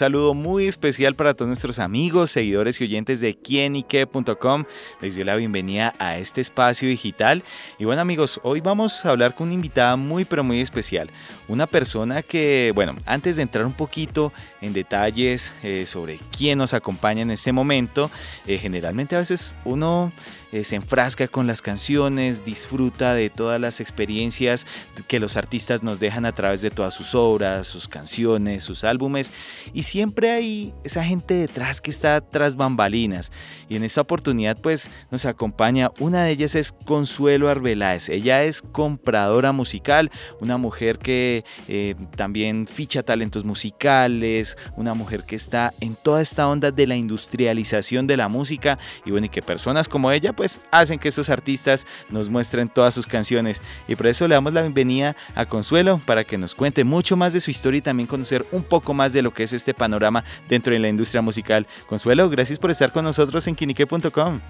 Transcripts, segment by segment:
Saludo muy especial para todos nuestros amigos, seguidores y oyentes de quienique.com. Les doy la bienvenida a este espacio digital. Y bueno amigos, hoy vamos a hablar con una invitada muy pero muy especial. Una persona que, bueno, antes de entrar un poquito en detalles eh, sobre quién nos acompaña en este momento, eh, generalmente a veces uno eh, se enfrasca con las canciones, disfruta de todas las experiencias que los artistas nos dejan a través de todas sus obras, sus canciones, sus álbumes. Y siempre hay esa gente detrás que está tras bambalinas. Y en esta oportunidad pues nos acompaña, una de ellas es Consuelo Arbeláez. Ella es compradora musical, una mujer que eh, también ficha talentos musicales, una mujer que está en toda esta onda de la industrialización de la música y bueno, y que personas como ella pues hacen que esos artistas nos muestren todas sus canciones. Y por eso le damos la bienvenida a Consuelo para que nos cuente mucho más de su historia y también conocer un poco más de lo que es este panorama dentro de la industria musical. Consuelo, gracias por estar con nosotros en quinique.com.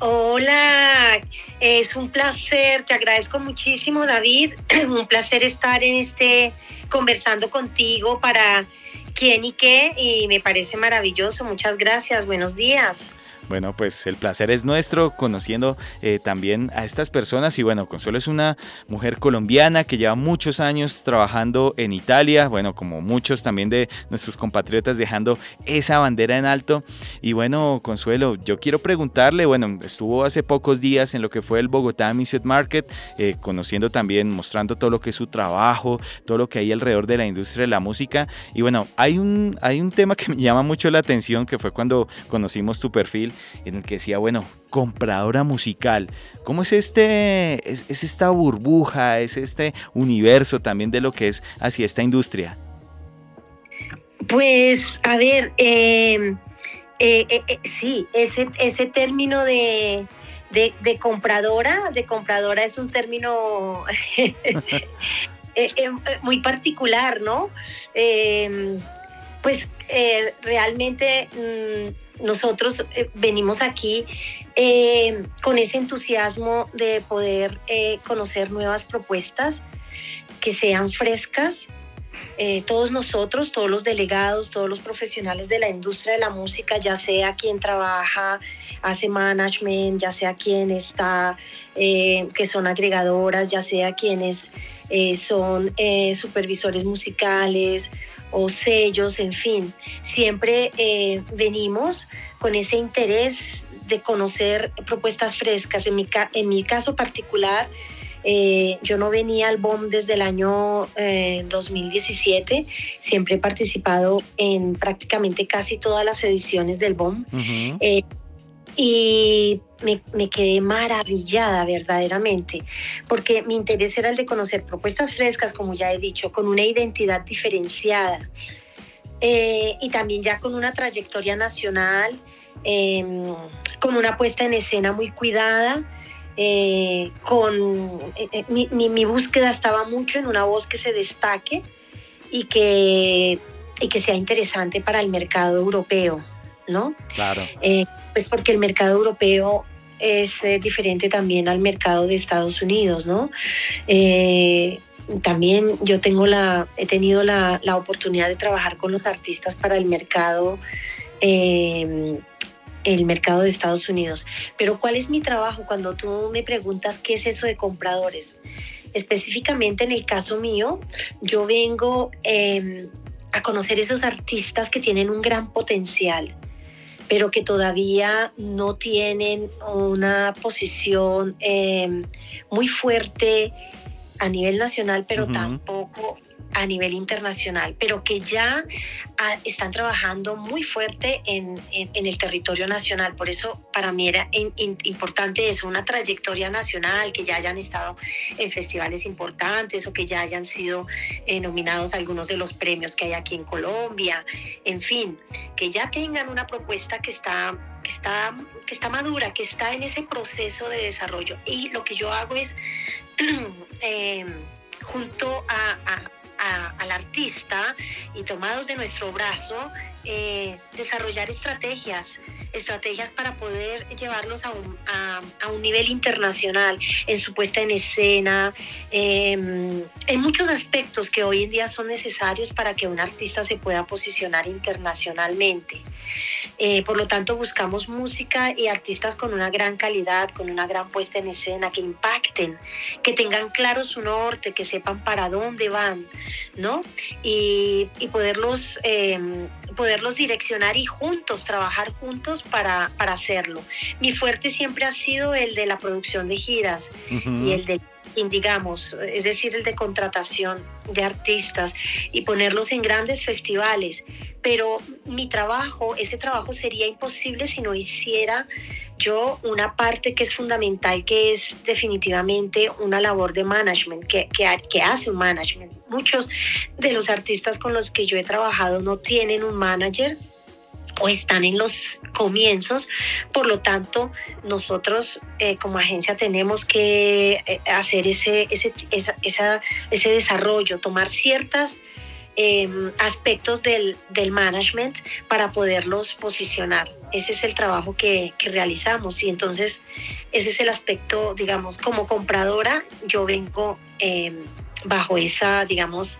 Hola, es un placer, te agradezco muchísimo David, un placer estar en este conversando contigo para quién y qué y me parece maravilloso, muchas gracias, buenos días. Bueno, pues el placer es nuestro conociendo eh, también a estas personas y bueno, Consuelo es una mujer colombiana que lleva muchos años trabajando en Italia, bueno, como muchos también de nuestros compatriotas dejando esa bandera en alto. Y bueno, Consuelo, yo quiero preguntarle, bueno, estuvo hace pocos días en lo que fue el Bogotá Music Market, eh, conociendo también, mostrando todo lo que es su trabajo, todo lo que hay alrededor de la industria de la música. Y bueno, hay un, hay un tema que me llama mucho la atención, que fue cuando conocimos tu perfil en el que decía, bueno, compradora musical. ¿Cómo es este, es, esta burbuja, es este universo también de lo que es hacia esta industria? Pues, a ver, em, eh, eh, eh, sí, ese, ese término de, de, compradora, de compradora es un término muy particular, ¿no? Pues realmente mm, nosotros eh, venimos aquí eh, con ese entusiasmo de poder eh, conocer nuevas propuestas que sean frescas. todos nosotros, todos los delegados, todos los profesionales de la industria de la música, ya sea quien trabaja, hace management, ya sea quien está, que son agregadoras, ya sea quienes son supervisores musicales, o sellos, en fin, siempre eh, venimos con ese interés de conocer propuestas frescas. En mi, en mi caso particular, eh, yo no venía al BOM desde el año 2017, eh, siempre he participado en prácticamente casi todas las ediciones del BOM y me, quedé maravillada verdaderamente, porque mi interés era el de conocer propuestas frescas, como ya he dicho, con una identidad diferenciada eh, y también ya con una trayectoria nacional, em, con una puesta en escena muy cuidada. Eh, con eh, mi, mi, búsqueda estaba mucho en una voz que se destaque y que, y que sea interesante para el mercado europeo. ¿No? Claro. Eh, pues porque el mercado europeo es eh, diferente también al mercado de Estados Unidos, ¿no? Eh, también yo tengo la, he tenido la, oportunidad de trabajar con los artistas para el mercado, el mercado de Estados Unidos. Pero ¿cuál es mi trabajo cuando tú me preguntas qué es eso de compradores? Específicamente en el caso mío, yo vengo a conocer esos artistas que tienen un gran potencial, pero que todavía no tienen una posición eh, muy fuerte a nivel nacional, pero tampoco a nivel internacional, pero que ya ah, están trabajando muy fuerte en, el territorio nacional. Por eso para mí era importante eso, una trayectoria nacional, que ya hayan estado en festivales importantes o que ya hayan sido eh, nominados algunos de los premios que hay aquí en Colombia, en fin, que ya tengan una propuesta que está que está, que está madura, que está en ese proceso de desarrollo. Y lo que yo hago es, eh, junto a, al artista y tomados de nuestro brazo, eh, desarrollar estrategias, estrategias para poder llevarlos a un, a, un, nivel internacional en su puesta en escena, em, en muchos aspectos que hoy en día son necesarios para que un artista se pueda posicionar internacionalmente. Eh, por lo tanto, buscamos música y artistas con una gran calidad, con una gran puesta en escena, que impacten, que tengan claro su norte, que sepan para dónde van, ¿no? Y, poderlos, em, poderlos direccionar y juntos, trabajar juntos para, hacerlo. Mi fuerte siempre ha sido el de la producción de giras y el de digamos, es decir, el de contratación de artistas y ponerlos en grandes festivales. Pero mi trabajo, ese trabajo sería imposible si no hiciera yo una parte que es fundamental, que es definitivamente una labor de management, que, que, que hace un management. Muchos de los artistas con los que yo he trabajado no tienen un manager o están en los comienzos. Por lo tanto, nosotros eh, como agencia tenemos que eh, hacer ese, ese, ese desarrollo, tomar ciertos em, aspectos del, del, management para poderlos posicionar. Ese es el trabajo que, que, realizamos y entonces ese es el aspecto, digamos, como compradora, yo vengo em, bajo esa, digamos,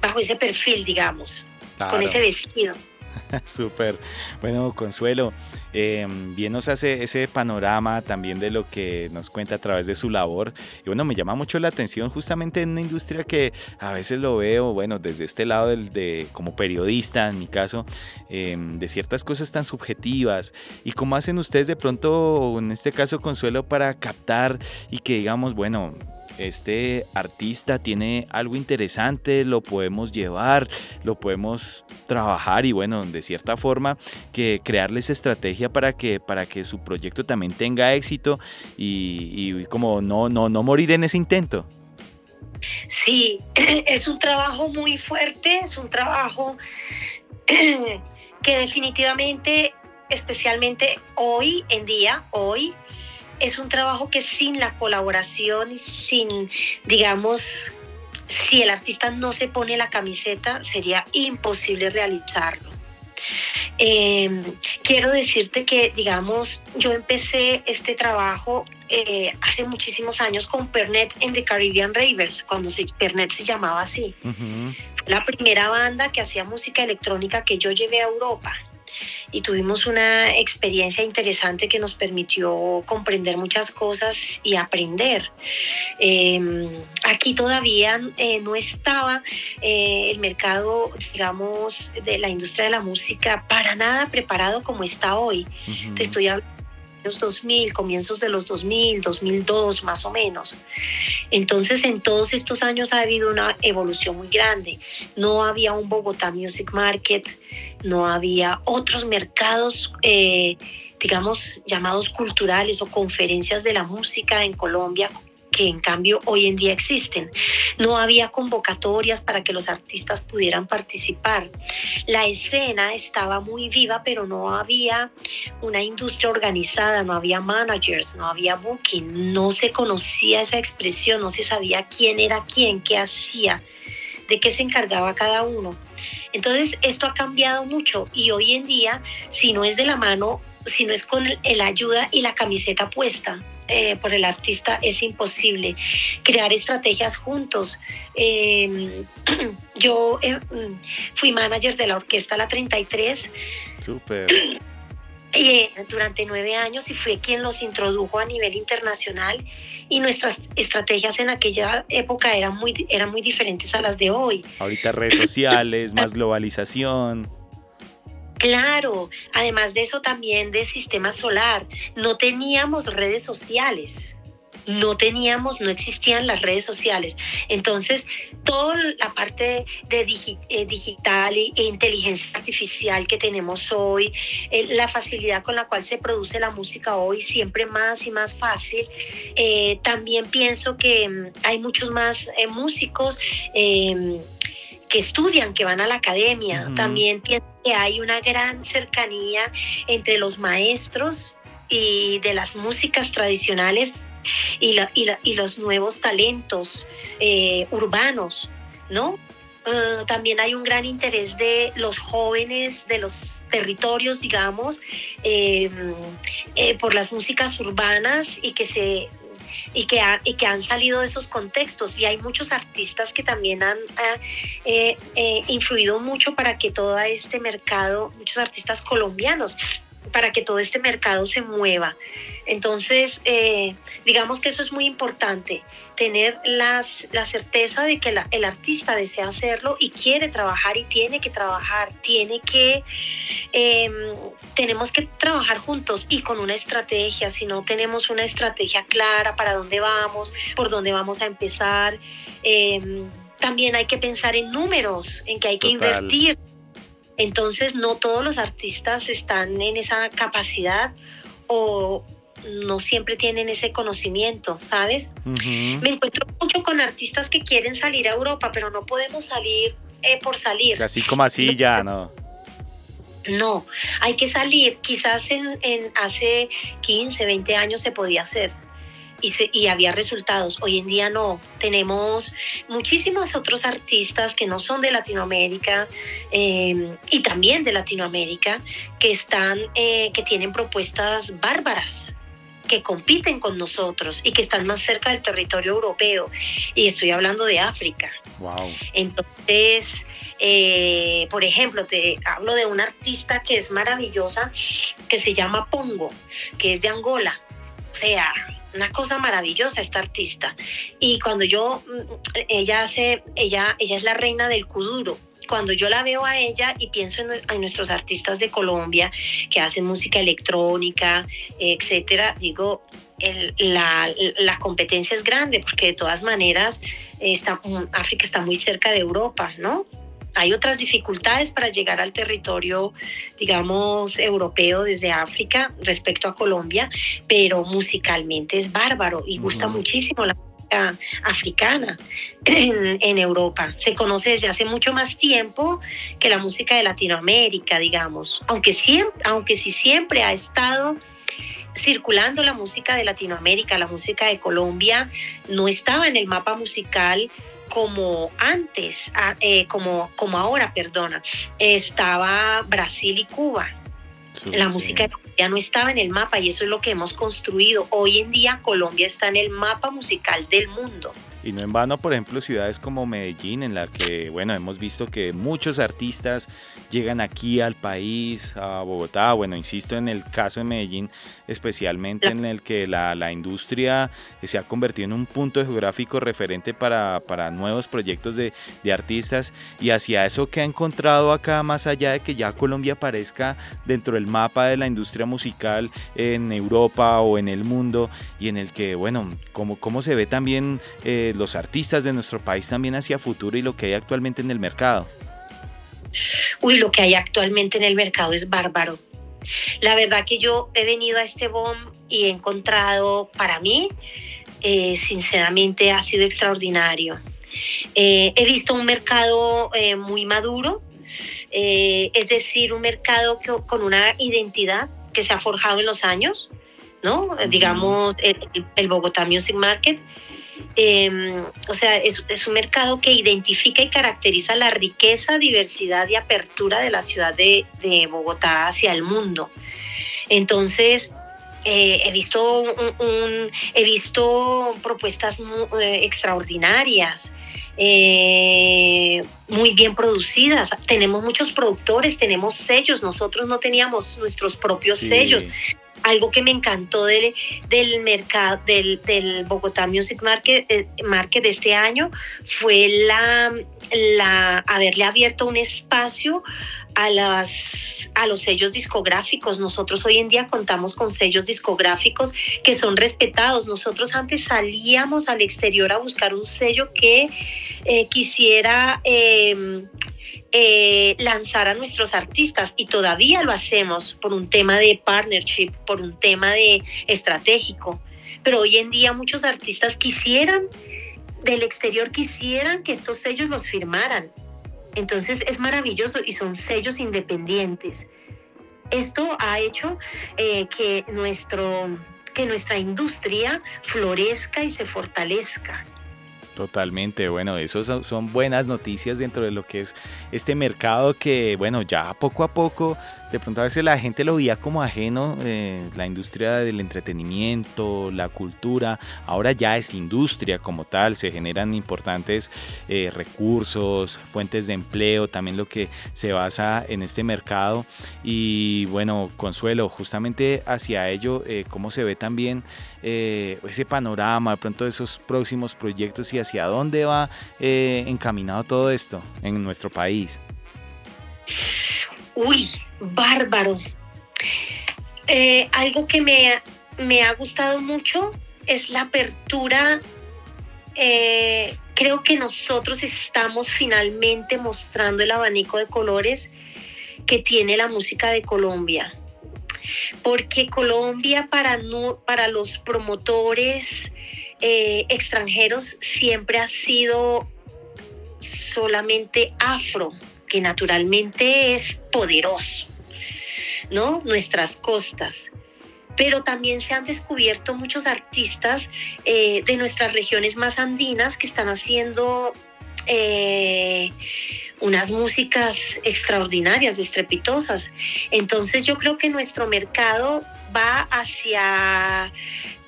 bajo ese perfil, digamos, con ese vestido. Súper. Bueno, Consuelo, em, bien nos hace ese panorama también de lo que nos cuenta a través de su labor. Y bueno, me llama mucho la atención justamente en una industria que a veces lo veo, bueno, desde este lado del, de, como periodista, en mi caso, em, de ciertas cosas tan subjetivas. ¿Y cómo hacen ustedes de pronto, en este caso, Consuelo, para captar y que digamos, bueno, este artista tiene algo interesante, lo podemos llevar, lo podemos trabajar y bueno, de cierta forma que crearles estrategia para que, para que su proyecto también tenga éxito y, como no, no, no morir en ese intento. Sí, es un trabajo muy fuerte, es un trabajo que definitivamente, especialmente hoy en día, hoy, es un trabajo que sin la colaboración y sin, digamos, si el artista no se pone la camiseta, sería imposible realizarlo. Em, quiero decirte que, digamos, yo empecé este trabajo eh, hace muchísimos años con Pernet en The Caribbean Ravers, cuando se, Pernet se llamaba así. la primera banda que hacía música electrónica que yo llevé a Europa y tuvimos una experiencia interesante que nos permitió comprender muchas cosas y aprender. Em, aquí todavía eh, no estaba eh, el mercado, digamos, de la industria de la música para nada preparado como está hoy. Te estoy hablando los 2000, comienzos de los 2000, 2002 más o menos. Entonces en todos estos años ha habido una evolución muy grande. No había un Bogotá Music Market, no había otros mercados. Eh, digamos, llamados culturales o conferencias de la música en Colombia que en cambio hoy en día existen. No había convocatorias para que los artistas pudieran participar. La escena estaba muy viva, pero no había una industria organizada, no había managers, no había booking, no se conocía esa expresión, no se sabía quién era quién, qué hacía, de qué se encargaba cada uno. Entonces, esto ha cambiado mucho y hoy en día, si no es de la mano, si no es con la ayuda y la camiseta puesta, eh, por el artista es imposible. Crear estrategias juntos. Em, yo eh, mm, fui manager de la orquesta La 33. Súper. Eh, durante nueve años y fue quien los introdujo a nivel internacional y nuestras estrategias en aquella época eran muy, eran muy diferentes a las de hoy. Ahorita redes sociales, más globalización. Claro, además de eso también del sistema solar, no teníamos redes sociales no teníamos, no existían las redes sociales. Entonces, toda la parte de eh, digital e inteligencia artificial que tenemos hoy, eh, la facilidad con la cual se produce la música hoy, siempre más y más fácil. Eh, también pienso que mm, hay muchos más músicos em, que estudian, que van a la academia. También pienso que hay una gran cercanía entre los maestros y de las músicas tradicionales y, y, los nuevos talentos eh, urbanos, ¿no? Uh, también hay un gran interés de los jóvenes de los territorios, digamos, eh, eh, por las músicas urbanas y que se y que, y que han salido de esos contextos. Y hay muchos artistas que también han eh, influido mucho para que todo este mercado, muchos artistas colombianos, para que todo este mercado se mueva. Entonces, eh, digamos que eso es muy importante, tener las, la certeza de que el artista desea hacerlo y quiere trabajar y tiene que trabajar, tiene que, em, tenemos que trabajar juntos y con una estrategia, si no tenemos una estrategia clara para dónde vamos, por dónde vamos a empezar. Em, también hay que pensar en números, en que hay que invertir. Entonces, no todos los artistas están en esa capacidad o, no siempre tienen ese conocimiento, ¿sabes? Me encuentro mucho con artistas que quieren salir a Europa, pero no podemos salir eh, por salir. Así como así ya, ¿no? No, hay que salir. Quizás en, en, hace 15, 20 años se podía hacer y, se, y había resultados. Hoy en día no. Tenemos muchísimos otros artistas que no son de Latinoamérica eh, y también de Latinoamérica que están, eh, que tienen propuestas bárbaras que compiten con nosotros y que están más cerca del territorio europeo. Y estoy hablando de África. Wow. Entonces, eh, por ejemplo, te hablo de una artista que es maravillosa, que se llama Pongo, que es de Angola. O sea, una cosa maravillosa esta artista. Y cuando yo, mm, ella hace, ella, ella es la reina del kuduro cuando yo la veo a ella y pienso en, nuestros artistas de Colombia que hacen música electrónica, etcétera, digo, la, competencia es grande porque de todas maneras está, mm, África está muy cerca de Europa, ¿no? Hay otras dificultades para llegar al territorio, digamos, europeo desde África respecto a Colombia, pero musicalmente es bárbaro y gusta muchísimo la africana en, Europa. Se conoce desde hace mucho más tiempo que la música de Latinoamérica, digamos, aunque, siempre, aunque sí siempre ha estado circulando la música de Latinoamérica, la música de Colombia, no estaba en el mapa musical como antes, eh, como, como ahora, perdona, estaba Brasil y Cuba. la música de ya no estaba en el mapa y eso es lo que hemos construido. Hoy en día Colombia está en el mapa musical del mundo. Y no en vano, por ejemplo, ciudades como Medellín, en la que, bueno, hemos visto que muchos artistas llegan aquí al país, a Bogotá, bueno, insisto en el caso de Medellín, especialmente en el que la, la industria se ha convertido en un punto geográfico referente para, para nuevos proyectos de, de, artistas. Y hacia eso que ha encontrado acá, más allá de que ya Colombia aparezca dentro del mapa de la industria musical en Europa o en el mundo y en el que, bueno, como, cómo se ve también... Eh, los artistas de nuestro país también hacia futuro y lo que hay actualmente en el mercado? Uy, lo que hay actualmente en el mercado es bárbaro. La verdad que yo he venido a este BOM y he encontrado, para mí, eh, sinceramente ha sido extraordinario. Eh, he visto un mercado eh, muy maduro, es decir, un mercado con una identidad que se ha forjado en los años, ¿no? Digamos, el, el Bogotá Music Market Em, o sea, es, un mercado que identifica y caracteriza la riqueza, diversidad y apertura de la ciudad de, Bogotá hacia el mundo. Entonces, eh, he, visto he visto propuestas eh, extraordinarias. Eh, muy bien producidas. Tenemos muchos productores, tenemos sellos, nosotros no teníamos nuestros propios sellos algo que me encantó del, del mercado, del, del, Bogotá Music Market, eh, Market de este año fue la, la haberle abierto un espacio a las a los sellos discográficos. Nosotros hoy en día contamos con sellos discográficos que son respetados. Nosotros antes salíamos al exterior a buscar un sello que eh, quisiera eh, eh, lanzar a nuestros artistas y todavía lo hacemos por un tema de partnership, por un tema de estratégico. Pero hoy en día muchos artistas quisieran, del exterior quisieran que estos sellos los firmaran. Entonces es maravilloso y son sellos independientes. Esto ha hecho eh, que, nuestro, que nuestra industria florezca y se fortalezca. Totalmente, bueno, eso son, buenas noticias dentro de lo que es este mercado que, bueno, ya poco a poco, de pronto a veces la gente lo veía como ajeno, eh, la industria del entretenimiento, la cultura, ahora ya es industria como tal, se generan importantes eh, recursos, fuentes de empleo, también lo que se basa en este mercado. Y bueno, Consuelo, justamente hacia ello, eh, cómo se ve también ese panorama, de pronto esos próximos proyectos y hacia dónde va eh, encaminado todo esto en nuestro país. Uy, bárbaro. Eh, algo que me, me, ha gustado mucho es la apertura. Eh, creo que nosotros estamos finalmente mostrando el abanico de colores que tiene la música de Colombia. Porque Colombia para, para los promotores, eh, extranjeros siempre ha sido solamente afro, que naturalmente es poderoso, ¿no? Nuestras costas. Pero también se han descubierto muchos artistas eh, de nuestras regiones más andinas que están haciendo eh, unas músicas extraordinarias, estrepitosas. Entonces yo creo que nuestro mercado va hacia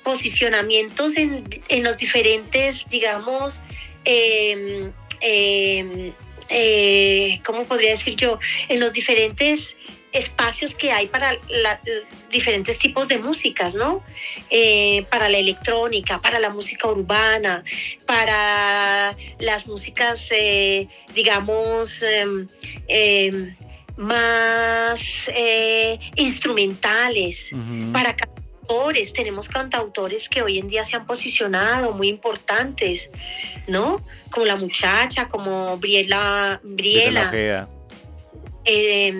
posicionamientos en, los diferentes, digamos, em, em, eh, ¿cómo podría decir yo? En los diferentes espacios que hay para diferentes tipos de músicas, ¿no? Eh, para la electrónica, para la música urbana, para las músicas, eh, digamos, em, más instrumentales, para tenemos cantautores que hoy en día se han posicionado muy importantes, ¿no? Como la muchacha, como Briela. Briela. Eh,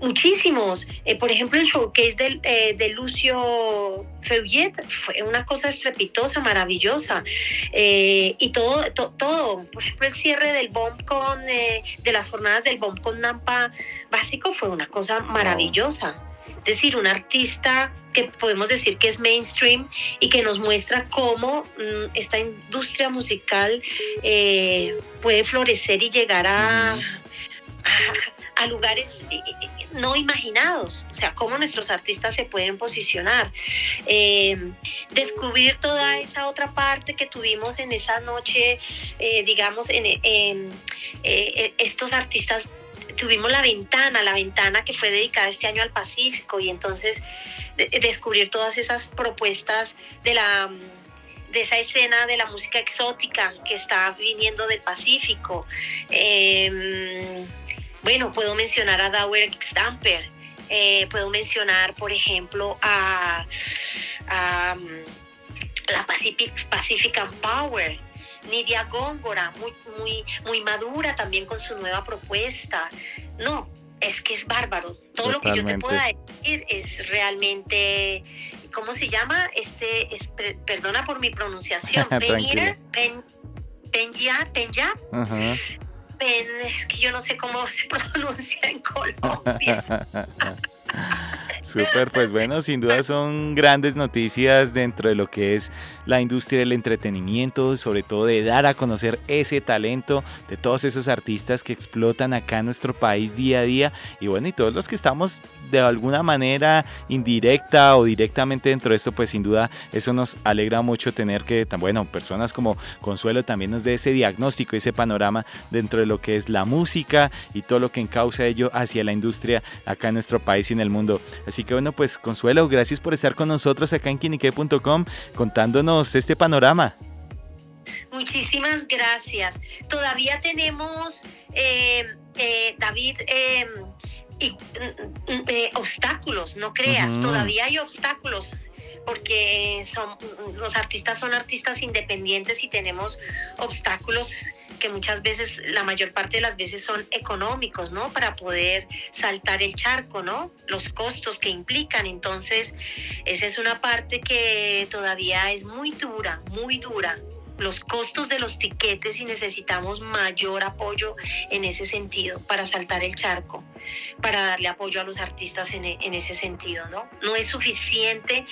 muchísimos. Eh, por ejemplo, el showcase de, eh, de Lucio Feuillet fue una cosa estrepitosa, maravillosa. y todo, todo, por ejemplo, el cierre del bomb con, de las jornadas del bomb con Nampa básico fue una cosa maravillosa. Es decir, un artista que podemos decir que es mainstream y que nos muestra cómo mm, esta industria musical eh, puede florecer y llegar a, a, lugares eh, eh, no imaginados, o sea, cómo nuestros artistas se pueden posicionar. descubrir toda esa otra parte que tuvimos en esa noche, digamos, en estos artistas tuvimos la ventana, la ventana que fue dedicada este año al Pacífico y entonces descubrir todas esas propuestas de la de esa escena de la música exótica que está viniendo del Pacífico. Bueno, puedo mencionar a Dauer Stamper, eh, puedo mencionar, por ejemplo, a, a la Pacific, Pacific Power, Nidia Góngora, muy, muy, muy madura también con su nueva propuesta. No, es que es bárbaro. Todo lo que yo te pueda decir es realmente, ¿cómo se llama? Este, es, perdona por mi pronunciación, es que yo no sé cómo se pronuncia en Colombia. Súper, pues bueno, sin duda son grandes noticias dentro de lo que es la industria del entretenimiento, sobre todo de dar a conocer ese talento de todos esos artistas que explotan acá en nuestro país día a día y bueno, y todos los que estamos de alguna manera indirecta o directamente dentro de esto, pues sin duda eso nos alegra mucho tener que, bueno, personas como Consuelo también nos dé ese diagnóstico, ese panorama dentro de lo que es la música y todo lo que encausa ello hacia la industria acá en nuestro país y en el mundo. Que bueno, pues Consuelo, gracias por estar con nosotros acá en quinique.com contándonos este panorama. Muchísimas gracias. Todavía tenemos, eh, eh, David, em, mm, mm, eh, obstáculos, no creas, todavía hay obstáculos porque son, los artistas son artistas independientes y tenemos obstáculos que muchas veces, la mayor parte de las veces son económicos, ¿no? Para poder saltar el charco, ¿no? Los costos que implican. Entonces, esa es una parte que todavía es muy dura, muy dura los costos de los tiquetes y necesitamos mayor apoyo en ese sentido para saltar el charco, para darle apoyo a los artistas en, en, ese sentido, ¿no? No es suficiente,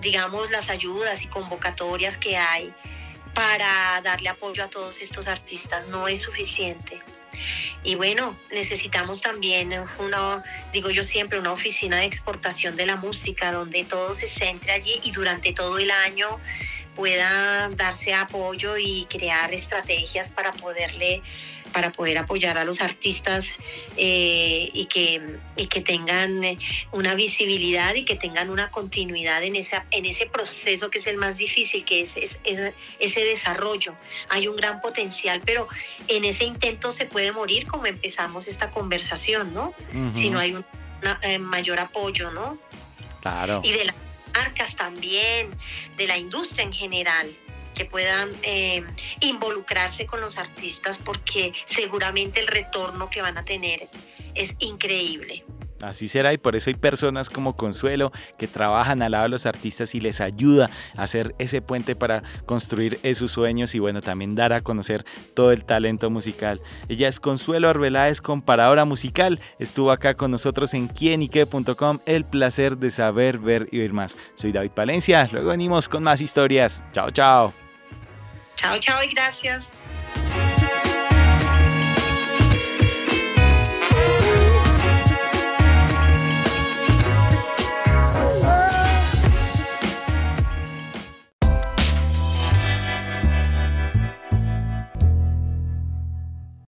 digamos, las ayudas y convocatorias que hay para darle apoyo a todos estos artistas. No es suficiente. Y bueno, necesitamos también una, digo yo siempre, una oficina de exportación de la música donde todo se centre allí y durante todo el año pueda darse apoyo y crear estrategias para poderle para poder apoyar a los artistas eh, y, que, que tengan eh, una visibilidad y que tengan una continuidad en, esa, en ese proceso que es el más difícil, que es, ese desarrollo. Hay un gran potencial, pero en ese intento se puede morir como empezamos esta conversación, ¿no? Si no hay un eh, mayor apoyo, ¿no? Claro. Y de marcas también, de la industria en general que puedan eh, involucrarse con los artistas porque seguramente el retorno que van a tener es increíble. Así será y por eso hay personas como Consuelo que trabajan al lado de los artistas y les ayuda a hacer ese puente para construir esos sueños y bueno, también dar a conocer todo el talento musical. Ella es Consuelo Arbeláez, comparadora musical. Estuvo acá con nosotros en quienique.com. El placer de saber, ver y oír más. Soy David Palencia. Luego venimos con más historias. Chao, chao. Chao, chao y gracias.